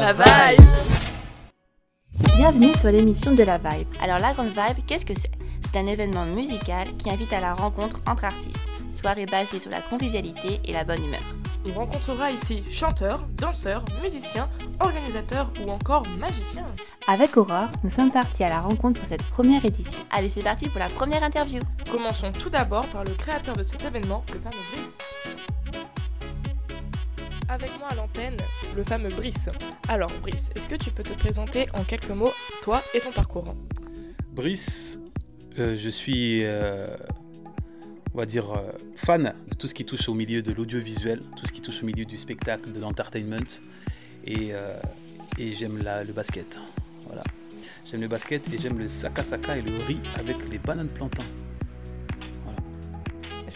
La Vibe Bienvenue sur l'émission de La Vibe. Alors la Grande Vibe, qu'est-ce que c'est? C'est un événement musical qui invite à la rencontre entre artistes. Soirée basée sur la convivialité et la bonne humeur. On rencontrera ici chanteurs, danseurs, musiciens, organisateurs ou encore magiciens. Avec Aurore, nous sommes partis à la rencontre pour cette première édition. Allez, c'est parti pour la première interview. Commençons tout d'abord par le créateur de cet événement, le fameux Brice. Avec moi à l'antenne, le fameux Brice. Alors Brice, est-ce que tu peux te présenter en quelques mots, toi et ton parcours Brice, euh, je suis, euh, on va dire, euh, fan de tout ce qui touche au milieu de l'audiovisuel, tout ce qui touche au milieu du spectacle, de l'entertainment, et, j'aime le basket. Voilà. J'aime le basket et j'aime le saka et le riz avec les bananes plantains.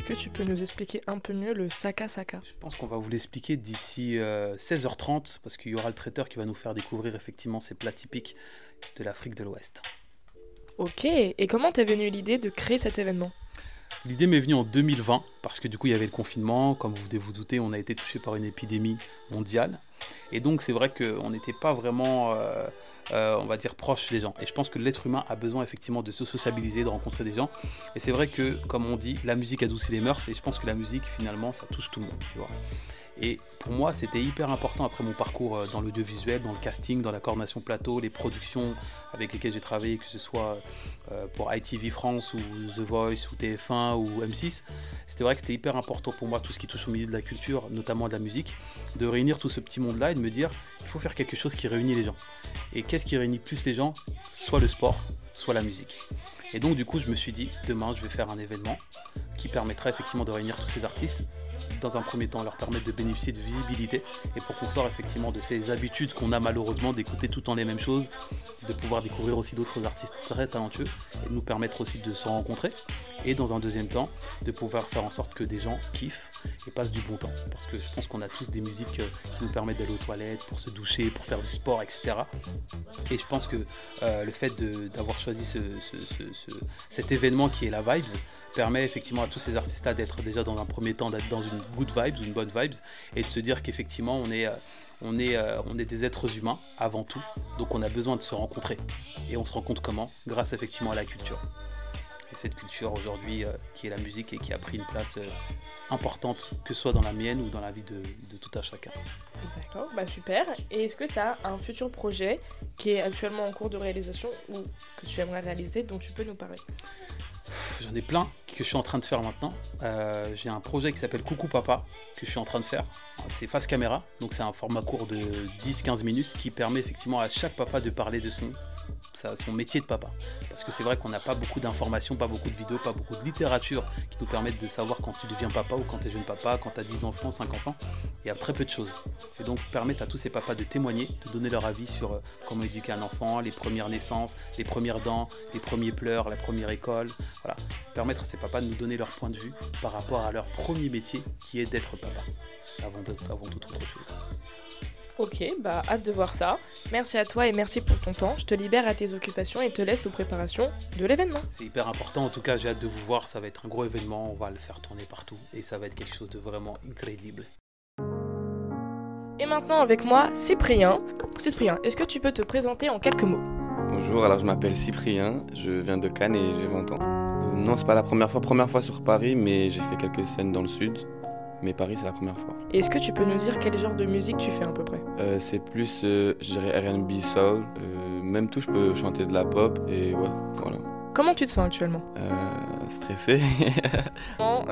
Est-ce que tu peux nous expliquer un peu mieux le Saka Saka? Je pense qu'on va vous l'expliquer d'ici euh, 16h30 parce qu'il y aura le traiteur qui va nous faire découvrir effectivement ces plats typiques de l'Afrique de l'Ouest. Ok, et comment t'es venue l'idée de créer cet événement? L'idée m'est venue en 2020 parce que du coup il y avait le confinement, comme vous devez vous douter, on a été touché par une épidémie mondiale. Et donc c'est vrai qu'on n'était pas vraiment, euh, euh, on va dire, proche des gens. Et je pense que l'être humain a besoin effectivement de se sociabiliser, de rencontrer des gens. Et c'est vrai que, comme on dit, la musique adoucit les mœurs. Et je pense que la musique finalement ça touche tout le monde. Tu vois. Et pour moi, c'était hyper important après mon parcours euh, dans l'audiovisuel, dans le casting, dans la coordination plateau, les productions avec lesquelles j'ai travaillé, que ce soit euh, pour ITV France ou The Voice ou TF1 ou M6. C'était vrai que c'était hyper important pour moi, tout ce qui touche au milieu de la culture, notamment de la musique, de réunir tout ce petit monde-là et de me dire, il faut faire quelque chose qui réunit les gens. Et qu'est-ce qui réunit plus les gens? Soit le sport, soit la musique. Et donc du coup, je me suis dit, demain, je vais faire un événement qui permettra effectivement de réunir tous ces artistes dans un premier temps leur permettre de bénéficier de visibilité et pour qu'on sorte effectivement de ces habitudes qu'on a malheureusement d'écouter tout le temps les mêmes choses, de pouvoir découvrir aussi d'autres artistes très talentueux et nous permettre aussi de se rencontrer et dans un deuxième temps de pouvoir faire en sorte que des gens kiffent et passent du bon temps parce que je pense qu'on a tous des musiques euh, qui nous permettent d'aller aux toilettes, pour se doucher, pour faire du sport, etc. Et je pense que euh, le fait d'avoir choisi ce- ce- ce- ce- cet événement qui est la Vibes permet effectivement à tous ces artistes-là d'être déjà dans un premier temps d'être dans une good vibes, une bonne vibes, et de se dire qu'effectivement on est, euh, euh, on est des êtres humains avant tout, donc on a besoin de se rencontrer. Et on se rencontre comment? Grâce effectivement à la culture. Et cette culture aujourd'hui euh, qui est la musique et qui a pris une place euh, importante, que ce soit dans la mienne ou dans la vie de, de tout un chacun. D'accord, bah super. Et est-ce que tu as un futur projet qui est actuellement en cours de réalisation ou que tu aimerais réaliser dont tu peux nous parler? J'en ai plein que je suis en train de faire maintenant. Euh, j'ai un projet qui s'appelle Coucou Papa que je suis en train de faire. C'est face caméra, donc c'est un format court de 10-15 minutes qui permet effectivement à chaque papa de parler de son, son métier de papa. Parce que c'est vrai qu'on n'a pas beaucoup d'informations, pas beaucoup de vidéos, pas beaucoup de littérature qui nous permettent de savoir quand tu deviens papa ou quand tu es jeune papa, quand tu as 10 enfants, 5 enfants. Il y a très peu de choses. Et donc permettre à tous ces papas de témoigner, de donner leur avis sur euh, comment éduquer un enfant, les premières naissances, les premières dents, les premiers pleurs, la première école. Voilà. Permettre à ces papas de nous donner leur point de vue par rapport à leur premier métier qui est d'être papa. Avant, de- avant toute autre chose. Ok, bah hâte de voir ça. Merci à toi et merci pour ton temps. Je te libère à tes occupations et te laisse aux préparations de l'événement. C'est hyper important. En tout cas, j'ai hâte de vous voir. Ça va être un gros événement. On va le faire tourner partout. Et ça va être quelque chose de vraiment incroyable. Et maintenant avec moi, Cyprien. Cyprien, est-ce que tu peux te présenter en quelques mots? Bonjour, alors je m'appelle Cyprien, je viens de Cannes et j'ai 20 ans. Euh, non, c'est pas la première fois, première fois sur Paris, mais j'ai fait quelques scènes dans le sud. Mais Paris, c'est la première fois. Et est-ce que tu peux nous dire quel genre de musique tu fais à peu près? Euh, c'est plus, euh, je dirais, RB soul. Euh, même tout, je peux chanter de la pop et ouais, voilà. Comment tu te sens actuellement? Euh, stressé. On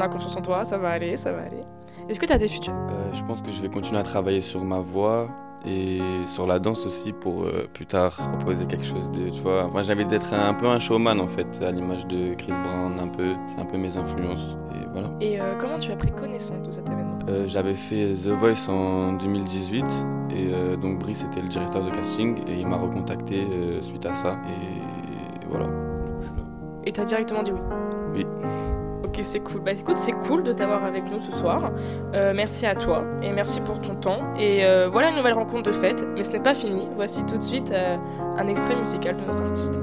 a confiance en toi, ça va aller, ça va aller. Est-ce que tu as des futurs? Je pense que je vais continuer à travailler sur ma voix et sur la danse aussi pour euh, plus tard proposer quelque chose de, tu vois. Moi, j'avais d'être un, peu un showman en fait, à l'image de Chris Brown, un peu. C'est un peu mes influences et voilà. Et euh, comment tu as pris connaissance de cet événement? Euh, j'avais fait The Voice en 2018 et donc Brice était le directeur de casting et il m'a recontacté suite à ça et voilà. Du coup, je suis là. Et t'as directement dit oui? Oui. C'est cool. Bah écoute, c'est cool de t'avoir avec nous ce soir. Euh, merci à toi et merci pour ton temps. Et euh, voilà une nouvelle rencontre de fête, mais ce n'est pas fini. Voici tout de suite euh, un extrait musical de notre artiste.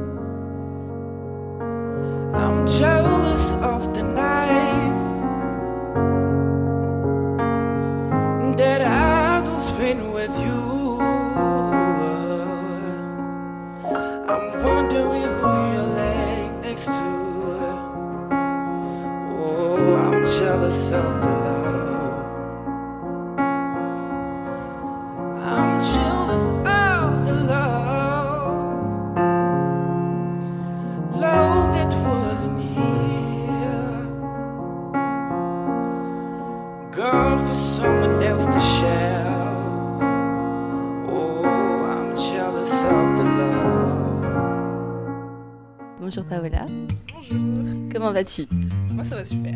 Love. I'm jealous of the love. Love that wasn't here. Gone for someone else to share. Oh, I'm jealous of the love. Bonjour Paola, Bonjour. comment vas-tu? Moi, ça va super.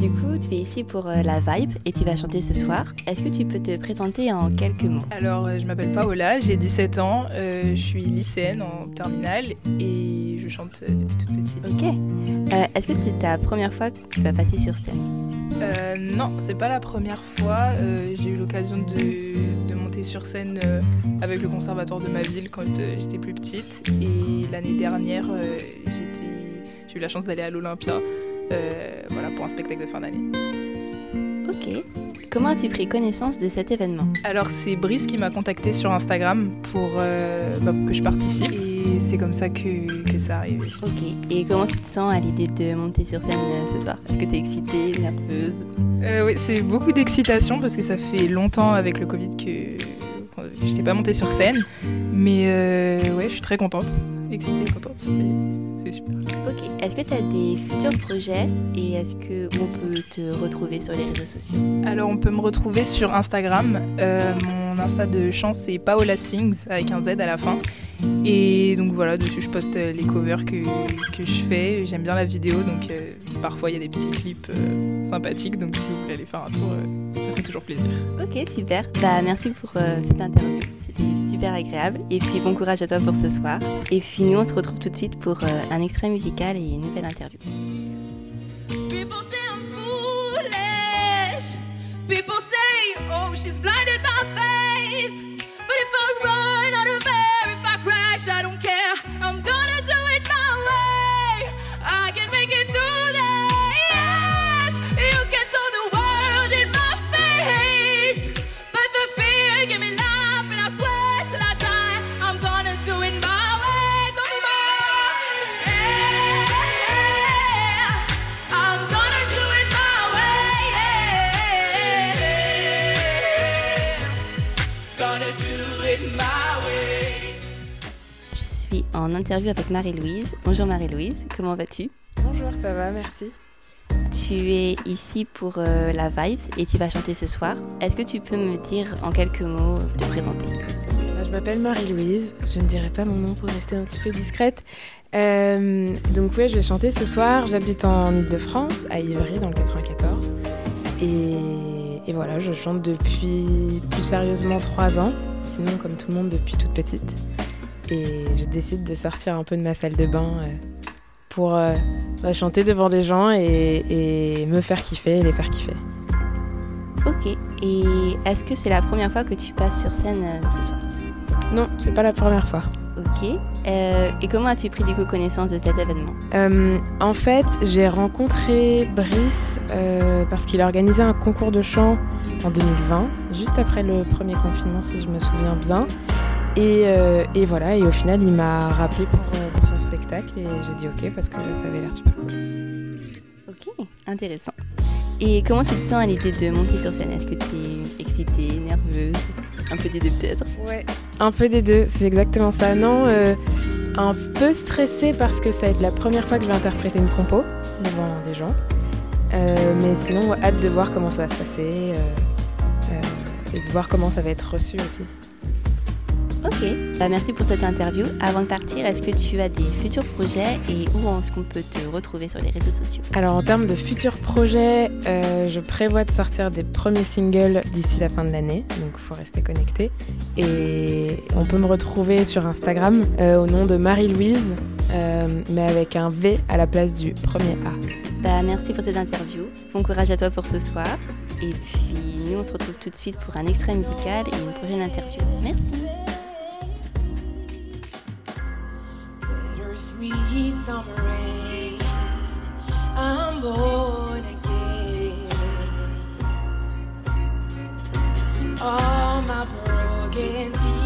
Du coup, tu es ici pour euh, la Vibe et tu vas chanter ce soir. Est-ce que tu peux te présenter en quelques mots? Alors, euh, je m'appelle Paola, j'ai 17 ans, euh, je suis lycéenne en terminale et je chante depuis toute petite. Ok. Est-ce que c'est ta première fois que tu vas passer sur scène? Non, c'est pas la première fois. j'ai eu l'occasion de, de monter sur scène avec le conservatoire de ma ville quand j'étais plus petite. Et l'année dernière, j'étais- j'ai eu la chance d'aller à l'Olympia voilà, pour un spectacle de fin d'année. Ok. Comment as-tu pris connaissance de cet événement Alors c'est Brice qui m'a contacté sur Instagram pour, euh, bah, pour que je participe et c'est comme ça que, que ça arrive. Ok. Et comment tu te sens à l'idée de monter sur scène euh, ce soir? Est-ce que tu es excitée, nerveuse? Euh, oui, c'est beaucoup d'excitation parce que ça fait longtemps avec le Covid que que je n'étais pas montée sur scène. Mais euh, ouais, je suis très contente, excitée, contente. C'est super. Ok. Est-ce que tu as des futurs projets et est-ce que on peut te retrouver sur les réseaux sociaux? Alors on peut me retrouver sur Instagram. Euh, mon Insta de chant c'est Paola Sings avec un Z à la fin. Et donc voilà, dessus je poste les covers que, que je fais. J'aime bien la vidéo, donc euh, parfois il y a des petits clips euh, sympathiques. Donc si vous voulez aller faire un tour, euh, ça fait toujours plaisir. Ok, super. Bah merci pour cette interview. Super agréable. Et puis bon courage à toi pour ce soir. Et puis nous on se retrouve tout de suite pour euh, un extrait musical et une nouvelle interview. People say I'm foolish. People say, oh, she's blinded by faith. But if I run out of air, if I crash, I don't care. I'm gonna do it my way. I can make it through interview avec Marie-Louise. Bonjour Marie-Louise, comment vas-tu? Bonjour, ça va, merci. Tu es ici pour euh, la Vibes et tu vas chanter ce soir. Est-ce que tu peux me dire en quelques mots te présenter? Euh, Je m'appelle Marie-Louise, je ne dirai pas mon nom pour rester un petit peu discrète. Euh, donc oui, je vais chanter ce soir. J'habite en Ile-de-France, à Ivry, dans le 94. Et, et voilà, je chante depuis plus sérieusement trois ans, sinon comme tout le monde depuis toute petite. Et je décide de sortir un peu de ma salle de bain euh, pour euh, bah, chanter devant des gens et, et me faire kiffer et les faire kiffer. Ok, et est-ce que c'est la première fois que tu passes sur scène euh, ce soir? Non, c'est pas la première fois. Ok, et comment as-tu pris du coup connaissance de cet événement? En fait, j'ai rencontré Brice parce qu'il a organisé un concours de chant en 2020, juste après le premier confinement, si je me souviens bien. Et, euh, et voilà, et au final, il m'a rappelé pour, euh, pour son spectacle et j'ai dit ok parce que ça avait l'air super cool. Ok, intéressant. Et comment tu te sens à l'idée de monter sur scène? Est-ce que tu es excitée, nerveuse? Un peu des deux peut-être? Ouais, un peu des deux, c'est exactement ça. Non, euh, un peu stressée parce que ça va être la première fois que je vais interpréter une compo devant des gens. Euh, mais sinon, hâte de voir comment ça va se passer et de voir comment ça va être reçu aussi. Ok, bah, merci pour cette interview. Avant de partir, est-ce que tu as des futurs projets et où est-ce qu'on peut te retrouver sur les réseaux sociaux? Alors en termes de futurs projets, euh, je prévois de sortir des premiers singles d'ici la fin de l'année, donc il faut rester connecté. Et on peut me retrouver sur Instagram euh, au nom de Marie-Louise, euh, mais avec un V à la place du premier A. Bah merci pour cette interview. Bon courage à toi pour ce soir. Et puis nous on se retrouve tout de suite pour un extrait musical et une prochaine interview. Merci. Bittersweet summer rain. I'm born again. All my broken pieces.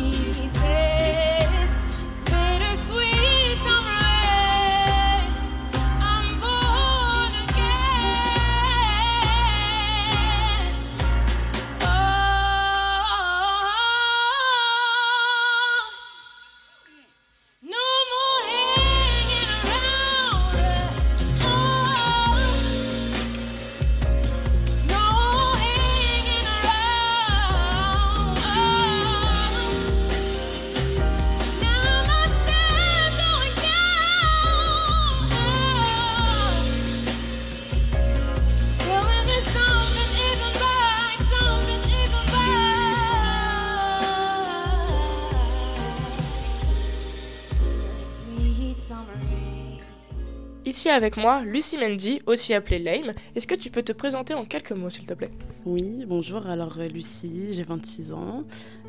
Avec moi, Lucie Mendy, aussi appelée Lame. Est-ce que tu peux te présenter en quelques mots, s'il te plaît? Oui, bonjour. Alors, euh, Lucie, j'ai 26 ans,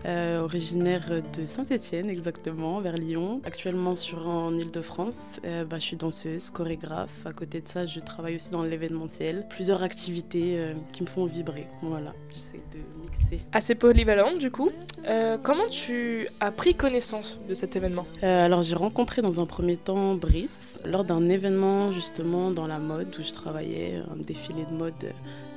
euh, originaire de Saint-Étienne, exactement, vers Lyon. Actuellement sur en Ile-de-France. Euh, bah, je suis danseuse, chorégraphe. À côté de ça, je travaille aussi dans l'événementiel. Plusieurs activités euh, qui me font vibrer. Voilà, j'essaie de mixer. Assez polyvalente, du coup. Comment tu as pris connaissance de cet événement? Alors j'ai rencontré dans un premier temps Brice lors d'un événement justement dans la mode où je travaillais, un défilé de mode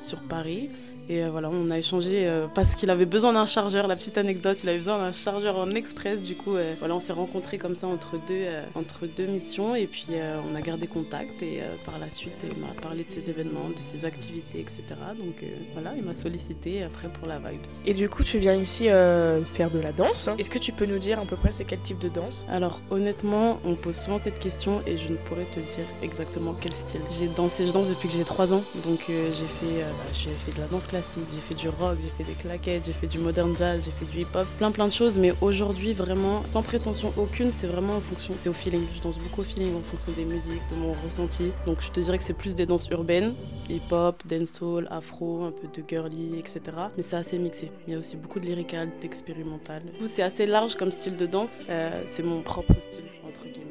sur Paris. Et euh, voilà, on a échangé euh, parce qu'il avait besoin d'un chargeur, la petite anecdote, il avait besoin d'un chargeur en express. Du coup, euh, voilà, on s'est rencontrés comme ça entre deux, entre deux missions et puis on a gardé contact. Et par la suite, il m'a parlé de ses événements, de ses activités, etc. Donc voilà, il m'a sollicité après pour la Vibes. Et du coup, tu viens ici euh, faire de la danse. Est-ce que tu peux nous dire à peu près c'est quel type de danse? Alors honnêtement, on me pose souvent cette question et je ne pourrais te dire exactement quel style. J'ai dansé, je danse depuis que j'ai 3 ans, donc euh, j'ai fait, euh, bah, j'ai fait de la danse classique, j'ai fait du rock, j'ai fait des claquettes, j'ai fait du modern jazz, j'ai fait du hip-hop, plein plein de choses. Mais aujourd'hui, vraiment, sans prétention aucune, c'est vraiment en fonction, c'est au feeling. Je danse beaucoup au feeling en fonction des musiques, de mon ressenti. Donc je te dirais que c'est plus des danses urbaines, hip-hop, dancehall, afro, un peu de girly, etc. Mais c'est assez mixé. Il y a aussi beaucoup de lyrical, d'expérimental. C'est assez large comme style de danse. Euh, c'est mon propre style, entre guillemets.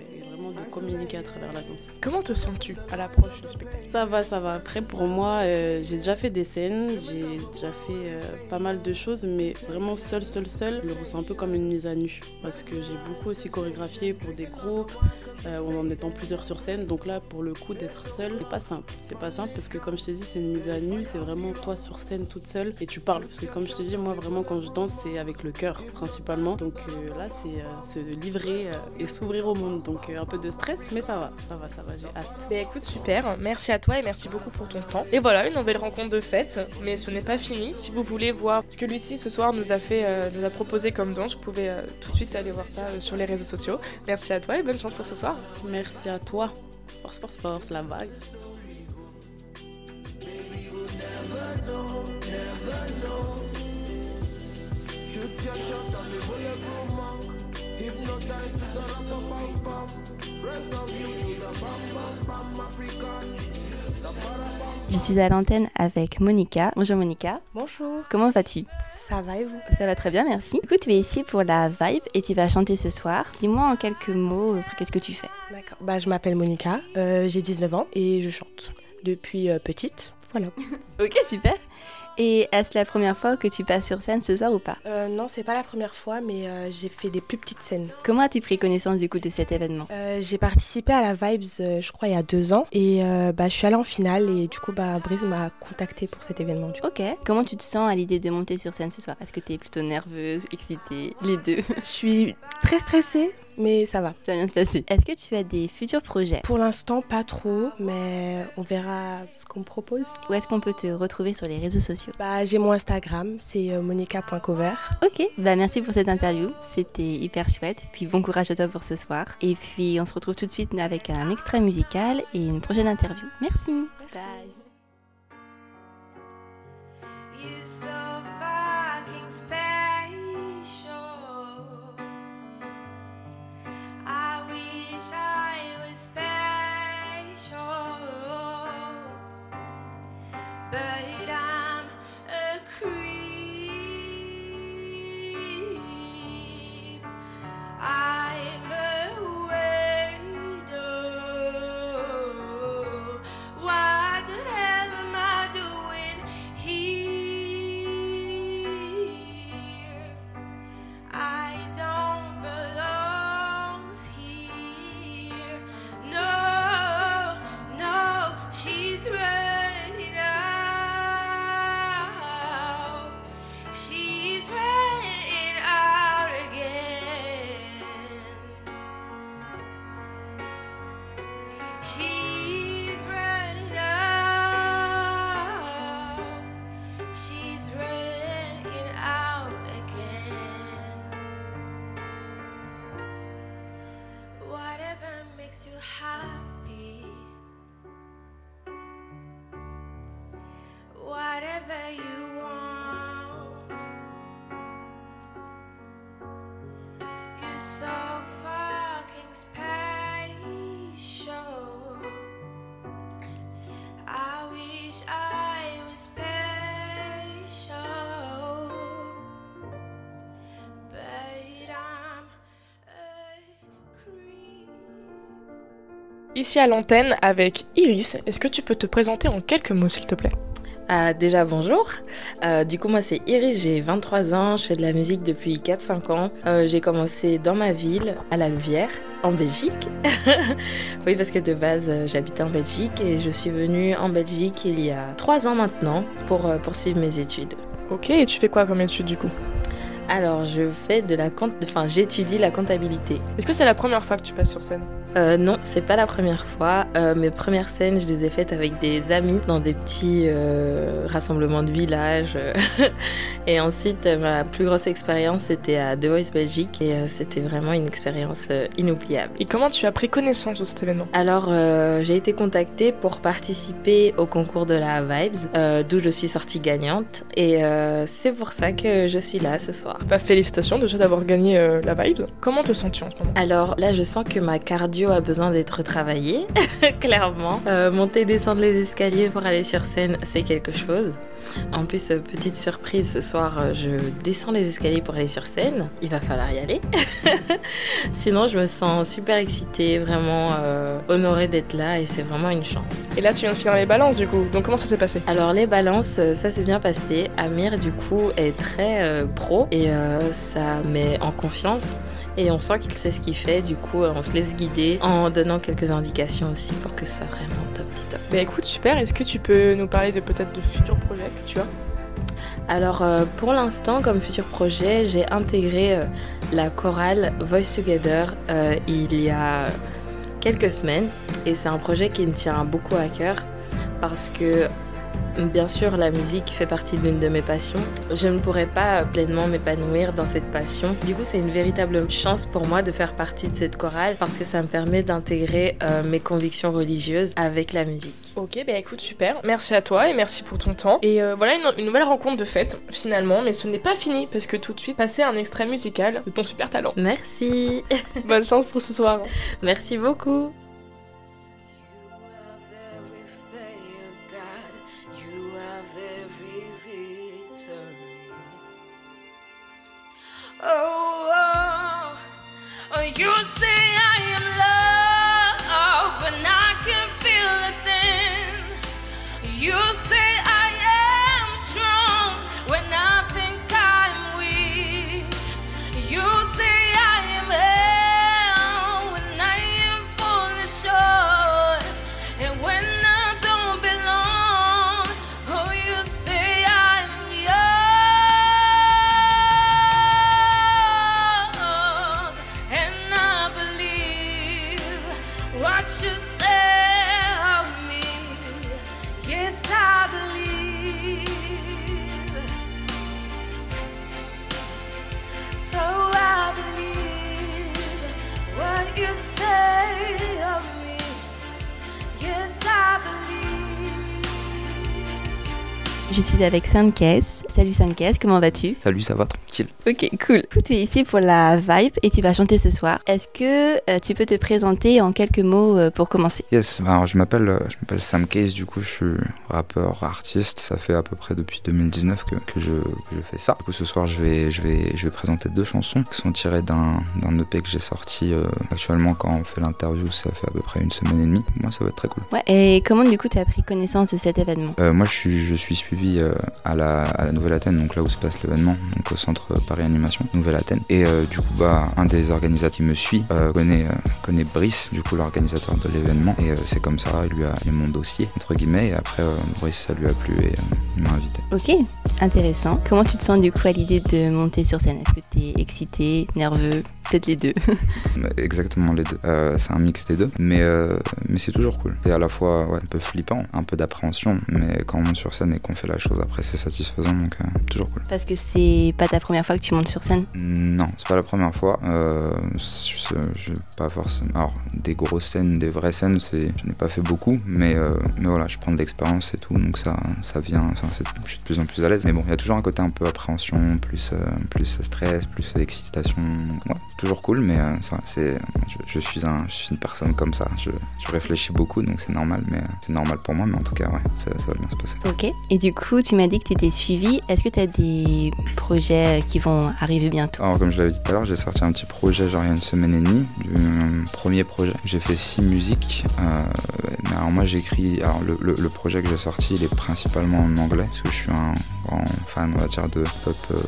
Vraiment de communiquer à travers la danse. Comment te sens-tu à l'approche du spectacle? Ça va, ça va. Après, pour moi, euh, j'ai déjà fait des scènes, j'ai déjà fait euh, pas mal de choses, mais vraiment seul, seul, seul, je le ressens un peu comme une mise à nu. Parce que j'ai beaucoup aussi chorégraphié pour des groupes, euh, en étant plusieurs sur scène. Donc là, pour le coup, d'être seul, c'est pas simple. C'est pas simple parce que, comme je te dis, c'est une mise à nu, c'est vraiment toi sur scène toute seule et tu parles. Parce que, comme je te dis, moi, vraiment, quand je danse, c'est avec le cœur principalement. Donc euh, là, c'est se livrer et s'ouvrir au monde. Donc un peu de stress, mais ça va, ça va, ça va, j'ai hâte. Bah écoute, super. Merci à toi et merci beaucoup pour ton temps. Et voilà, une nouvelle rencontre de fête. Mais ce n'est pas fini. Si vous voulez voir ce que Lucie ce soir nous a fait, euh, nous a proposé comme danse, vous pouvez euh, tout de suite aller voir ça euh, sur les réseaux sociaux. Merci à toi et bonne chance pour ce soir. Merci à toi. Force, force, force, la vague. Je suis à l'antenne avec Monica. Bonjour Monica. Bonjour, Comment vas-tu? Ça va et vous? Ça va très bien, merci. Écoute, tu es ici pour la Vibe et tu vas chanter ce soir. Dis-moi en quelques mots, euh, qu'est-ce que tu fais? D'accord. Bah, je m'appelle Monica, euh, j'ai 19 ans et je chante depuis euh, petite. Voilà. Ok, super. Et est-ce la première fois que tu passes sur scène ce soir ou pas Euh, non, c'est pas la première fois, mais euh, j'ai fait des plus petites scènes. Comment as-tu pris connaissance du coup de cet événement Euh, j'ai participé à la Vibes, euh, je crois, il y a deux ans. Et euh, bah, je suis allée en finale et du coup, bah, Brise m'a contactée pour cet événement. Du coup. Ok. Comment tu te sens à l'idée de monter sur scène ce soir? Est-ce que tu es plutôt nerveuse, excitée Les deux? Je suis très stressée, mais ça va. Ça va bien se passer. Est-ce que tu as des futurs projets? Pour l'instant, pas trop, mais on verra ce qu'on me propose. Où est-ce qu'on peut te retrouver sur les réseaux sociaux? Bah, j'ai mon Instagram, c'est euh, monica.cover. Ok, bah merci pour cette interview, c'était hyper chouette. Puis bon courage à toi pour ce soir. Et puis on se retrouve tout de suite avec un extrait musical et une prochaine interview. Merci. Bye. Ici à l'antenne avec Iris, est-ce que tu peux te présenter en quelques mots s'il te plaît? Ah, déjà bonjour. Euh, du coup moi c'est Iris, j'ai 23 ans, je fais de la musique depuis 4-5 ans. Euh, j'ai commencé dans ma ville, à la Louvière, en Belgique. oui parce que de base euh, j'habitais en Belgique et je suis venue en Belgique il y a 3 ans maintenant pour euh, poursuivre mes études. Ok, et tu fais quoi comme étude du coup? Alors je fais de la compte... enfin j'étudie la comptabilité. Est-ce que c'est la première fois que tu passes sur scène? Euh, non, c'est pas la première fois. Euh, mes premières scènes, je les ai faites avec des amis dans des petits euh, rassemblements de village. et ensuite, ma plus grosse expérience, c'était à The Voice Belgique et c'était vraiment une expérience inoubliable. Et comment tu as pris connaissance de cet événement? Alors, j'ai été contactée pour participer au concours de la Vibes, d'où je suis sortie gagnante. Et c'est pour ça que je suis là ce soir. Bah félicitations déjà d'avoir gagné la Vibes. Comment te sens-tu en ce moment? Alors là, je sens que ma cardio a besoin d'être travaillée, clairement. Euh, monter et descendre les escaliers pour aller sur scène, c'est quelque chose. En plus, euh, petite surprise, ce soir, euh, je descends les escaliers pour aller sur scène. Il va falloir y aller. Sinon, je me sens super excitée, vraiment euh, honorée d'être là et c'est vraiment une chance. Et là tu viens de finir les balances du coup, donc comment ça s'est passé? Alors les balances, ça s'est bien passé. Amir du coup est très euh, pro et euh, ça met en confiance et on sent qu'il sait ce qu'il fait. Du coup, euh, on se laisse guider en donnant quelques indications aussi pour que ce soit vraiment top top. Bah écoute super, est-ce que tu peux nous parler de peut-être de futurs projets que tu as? Alors euh, pour l'instant, comme futur projet, j'ai intégré euh, la chorale Voice Together euh, il y a quelques semaines et c'est un projet qui me tient beaucoup à cœur parce que bien sûr la musique fait partie de l'une de mes passions. Je ne pourrais pas pleinement m'épanouir dans cette passion. Du coup, c'est une véritable chance pour moi de faire partie de cette chorale parce que ça me permet d'intégrer euh, mes convictions religieuses avec la musique. Ok, bah écoute, super. Merci à toi et merci pour ton temps. Et euh, voilà une, une nouvelle rencontre de fête, finalement, mais ce n'est pas fini parce que tout de suite, passer un extrait musical de ton super talent. Merci. Bonne chance pour ce soir. Merci beaucoup. Oh, oh, oh, you say Avec Sainte-Caisse. Salut Sainte-Caisse, comment vas-tu Salut, ça va tranquille. Ok, cool. Écoute, tu es ici pour la Vibe et tu vas chanter ce soir. Est-ce que euh, tu peux te présenter en quelques mots euh, pour commencer Yes, alors je m'appelle euh, je m'appelle Sam Case, du coup je suis rappeur, artiste, ça fait à peu près depuis 2019 que, que je, que je fais ça. Du coup ce soir je vais, je vais, je vais présenter deux chansons qui sont tirées d'un d'un EP que j'ai sorti actuellement quand on fait l'interview, ça fait à peu près une semaine et demie. Moi ça va être très cool. Ouais, et comment du coup tu as pris connaissance de cet événement? Moi je suis, je suis suivi à la, à la Nouvelle-Athènes, donc là où se passe l'événement, donc au centre Paris Animation, Nouvelle-Athènes. Et euh, du coup bah un des organisateurs qui me suit euh, connaît, euh, connaît Brice, du coup l'organisateur de l'événement. Et c'est comme ça, il lui a il mon dossier, entre guillemets, et après Brice ça lui a plu et il m'a invité. Ok, intéressant. Comment tu te sens du coup à l'idée de monter sur scène? Est-ce que tu es excité, nerveux? Peut-être les deux. Exactement les deux. C'est un mix des deux, mais, mais c'est toujours cool. C'est à la fois ouais, un peu flippant, un peu d'appréhension, mais quand on monte sur scène et qu'on fait la chose après, c'est satisfaisant, donc euh, toujours cool. Parce que c'est pas ta première fois que tu montes sur scène Non, c'est pas la première fois. Euh, je, je pas forcément. Alors, des grosses scènes, des vraies scènes, c'est, je n'ai pas fait beaucoup, mais, euh, mais voilà, je prends de l'expérience et tout, donc ça, ça vient. Enfin, je suis de plus en plus à l'aise. Mais bon, il y a toujours un côté un peu appréhension, plus, plus stress, plus excitation. ouais, toujours cool, mais c'est, je, je suis un, je suis une personne comme ça. Je, je réfléchis beaucoup, donc c'est normal, mais c'est normal pour moi. Mais en tout cas, ouais, ça, ça va bien se passer. Ok. Et du coup, tu m'as dit que tu étais suivi. Est-ce que tu as des projets qui vont arriver bientôt Alors, comme je l'avais dit tout à l'heure, j'ai sorti un petit projet, genre il y a une semaine et demie, un premier projet. J'ai fait six musiques. euh, alors, moi, j'écris. Alors, le, projet que j'ai sorti, il est principalement en anglais, parce que je suis un grand fan, on va dire, de pop euh,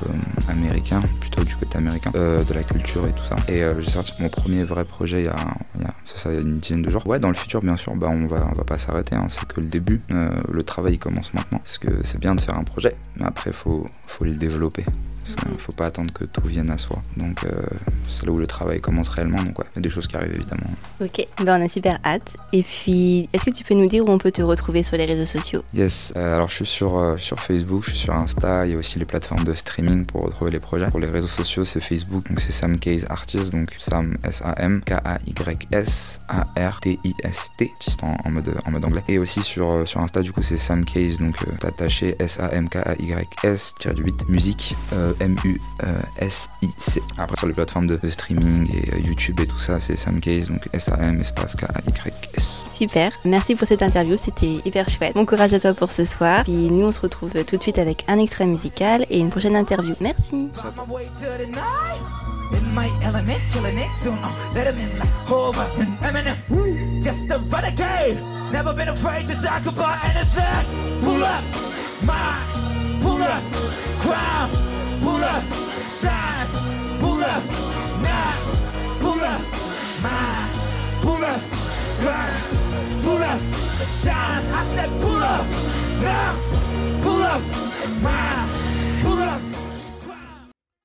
américain, plutôt du côté américain, euh, de la culture et tout ça. Et j'ai sorti mon premier vrai projet il y a, une dizaine de jours. Ouais, dans le futur, bien sûr, bah, on va, va pas s'arrêter, hein, c'est que le début. Le travail il commence maintenant, parce que c'est bien de faire un projet, mais après, faut, faut le développer. Parce qu'il faut pas attendre que tout vienne à soi. Donc, euh, c'est là où le travail commence réellement. Donc, ouais, il y a des choses qui arrivent évidemment. Ok. Ben, on a super hâte. Et puis, est-ce que tu peux nous dire où on peut te retrouver sur les réseaux sociaux? Yes, euh, alors je suis sur, euh, sur Facebook, je suis sur Insta, il y a aussi les plateformes de streaming pour retrouver les projets. Pour les réseaux sociaux, c'est Facebook, donc c'est Sam Case Artist, donc Sam S-A-M K-A-Y-S A-R-T-I-S-T, artiste en, en mode, en mode anglais. Et aussi sur, sur Insta, du coup, c'est Sam Case, donc attaché S-A-M-K-A-Y-S-8 musique euh, M-U-S-I-C. Après, sur les plateformes de, streaming et euh, YouTube et tout ça, c'est Sam Case, donc S-A-M espace K-A-Y-S. Super, merci pour cette interview, c'était hyper chouette. Bon courage à toi pour ce soir. Puis nous, on se retrouve tout de suite avec un extrait musical et une prochaine interview. Merci. In my element, chillin' it soon. Uh, let him in like Hova and Eminem. Just a renegade. Never been afraid to talk about anything. Pull up, my, pull up, pull up, shines, pull up, now, pull up, my, pull up, crime, pull up, shines. I said pull up, now, pull up, my, pull up.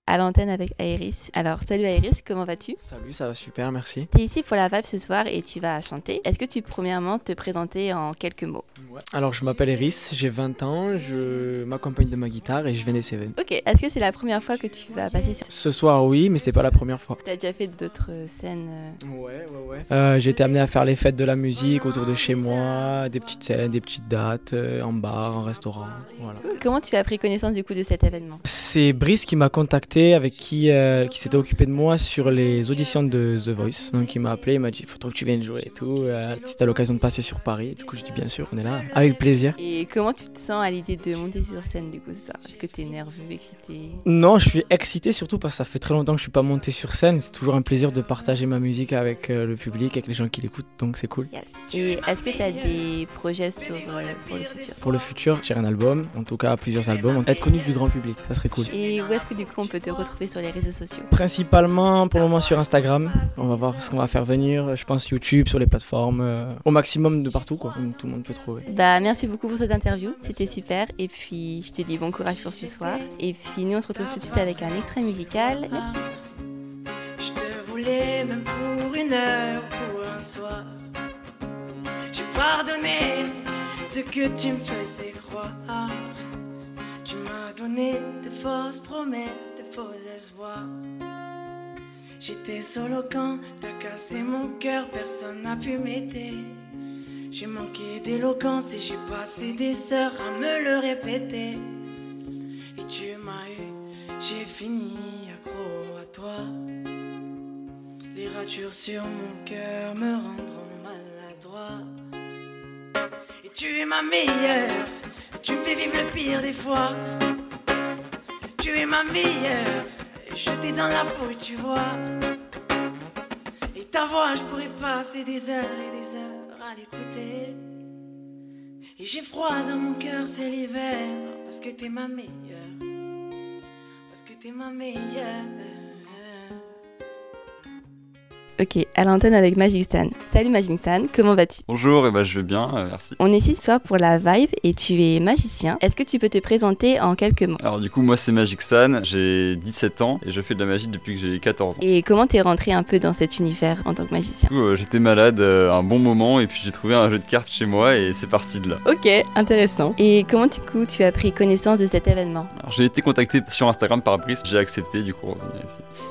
À l'antenne avec Aéris. Alors, salut Aéris, comment vas-tu? Salut, ça va super, merci. T'es ici pour la vibe ce soir et tu vas chanter. Est-ce que tu peux premièrement te présenter en quelques mots? Alors, je m'appelle Eris, j'ai 20 ans, je m'accompagne de ma guitare et je viens des Cévennes. Ok, est-ce que c'est la première fois que tu vas passer sur... Ce soir, oui, mais c'est pas la première fois. T'as déjà fait d'autres scènes euh, Ouais, ouais, ouais. Euh, j'ai été amené à faire les fêtes de la musique autour de chez moi, des petites scènes, des petites dates, euh, en bar, en restaurant, voilà. Comment tu as pris connaissance du coup de cet événement? C'est Brice qui m'a contacté, avec qui, euh, qui s'était occupé de moi sur les auditions de The Voice. Donc il m'a appelé, il m'a dit il faut trop que tu viennes jouer et tout. Euh, si t'as l'occasion de passer sur Paris, du coup je dis bien sûr, on est là, avec plaisir. Et comment tu te sens à l'idée de monter sur scène du coup ce soir? Est-ce que t'es nerveux, excité? Non, je suis excité surtout parce que ça fait très longtemps que je suis pas monté sur scène. C'est toujours un plaisir de partager ma musique avec euh, le public, avec les gens qui l'écoutent, donc c'est cool. Yes. Et est-ce que t'as des projets sur, euh, pour le futur? Pour le futur, j'ai un album, en tout cas plusieurs albums. Être connu du grand public, ça serait cool. Et où est-ce que du coup on peut te retrouver sur les réseaux sociaux? Principalement pour le moment sur Instagram. On va voir ce qu'on va faire venir. Je pense YouTube, sur les plateformes, euh, au maximum de partout, quoi, tout le monde peut trouver. Bah merci beaucoup pour cette interview, c'était super. Et puis je te dis bon courage pour ce soir. Et puis nous on se retrouve tout de suite avec un extrait musical. Je te voulais même pour une heure, pour un soir. J'ai pardonné ce que tu me faisais croire. Tu m'as donné de fausses promesses, de faux espoirs. J'étais solo quand t'as cassé mon cœur, personne n'a pu m'aider. J'ai manqué d'éloquence et j'ai passé des heures à me le répéter. Et tu m'as eu, j'ai fini accro à toi. Les ratures sur mon cœur me rendront maladroit. Et tu es ma meilleure, tu me fais vivre le pire des fois. Tu es ma meilleure, jetée dans la peau, tu vois. Et ta voix, je pourrais passer des heures et des heures. Et j'ai froid dans mon cœur, c'est l'hiver, parce que t'es ma meilleure. Parce que t'es ma meilleure. Ok, à l'antenne avec Magic San. Salut Magic San, comment vas-tu? Bonjour, et bah, je vais bien, euh, merci. On est ici ce soir pour la Vibe et tu es magicien. Est-ce que tu peux te présenter en quelques mots? Alors du coup, moi c'est Magic San, j'ai 17 ans et je fais de la magie depuis que j'ai 14 ans. Et comment t'es rentré un peu dans cet univers en tant que magicien? Du coup, euh, j'étais malade euh, un bon moment et puis j'ai trouvé un jeu de cartes chez moi et c'est parti de là. Ok, intéressant. Et comment du coup tu as pris connaissance de cet événement? J'ai été contacté sur Instagram par Brice, j'ai accepté du coup.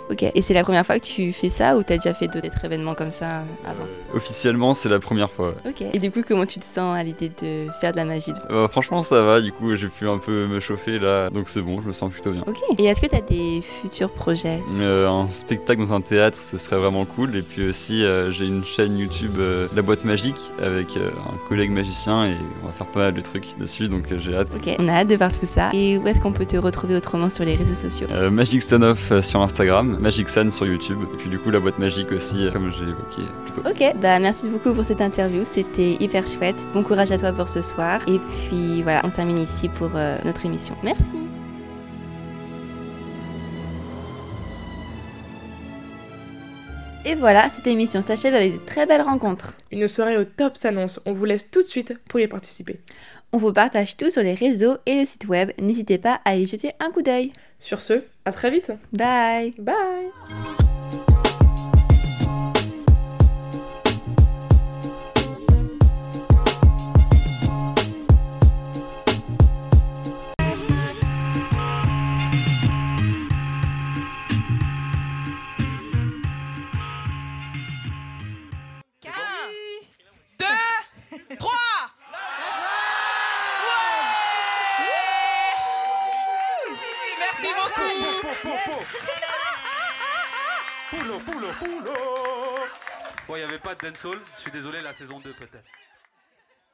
Ok, et c'est la première fois que tu fais ça ou t'as déjà fait d'autres événements comme ça euh, avant Officiellement, c'est la première fois. ouais. Ok, et du coup, comment tu te sens à l'idée de faire de la magie Euh, franchement, ça va, du coup, j'ai pu un peu me chauffer là, donc c'est bon, je me sens plutôt bien. Ok, et est-ce que t'as des futurs projets? Euh, un spectacle dans un théâtre, ce serait vraiment cool. Et puis aussi, euh, j'ai une chaîne YouTube, euh, La Boîte Magique, avec euh, un collègue magicien et on va faire pas mal de trucs dessus, donc euh, j'ai hâte. Ok, on a hâte de voir tout ça. Et où est-ce qu'on peut te retrouver autrement sur les réseaux sociaux Euh, Magic Sanoff euh, sur Instagram, Magic San sur YouTube, et puis du coup la boîte magique aussi, euh, comme j'ai évoqué plus tôt. Ok, bah merci beaucoup pour cette interview, c'était hyper chouette. Bon courage à toi pour ce soir. Et puis voilà, on termine ici pour euh, notre émission. Merci. Et voilà, cette émission s'achève avec de très belles rencontres. Une soirée au top s'annonce. On vous laisse tout de suite pour y participer. On vous partage tout sur les réseaux et le site web. N'hésitez pas à y jeter un coup d'œil. Sur ce, à très vite. Bye. Bye. Pas de dancehall. Je suis désolé, la saison 2 peut-être.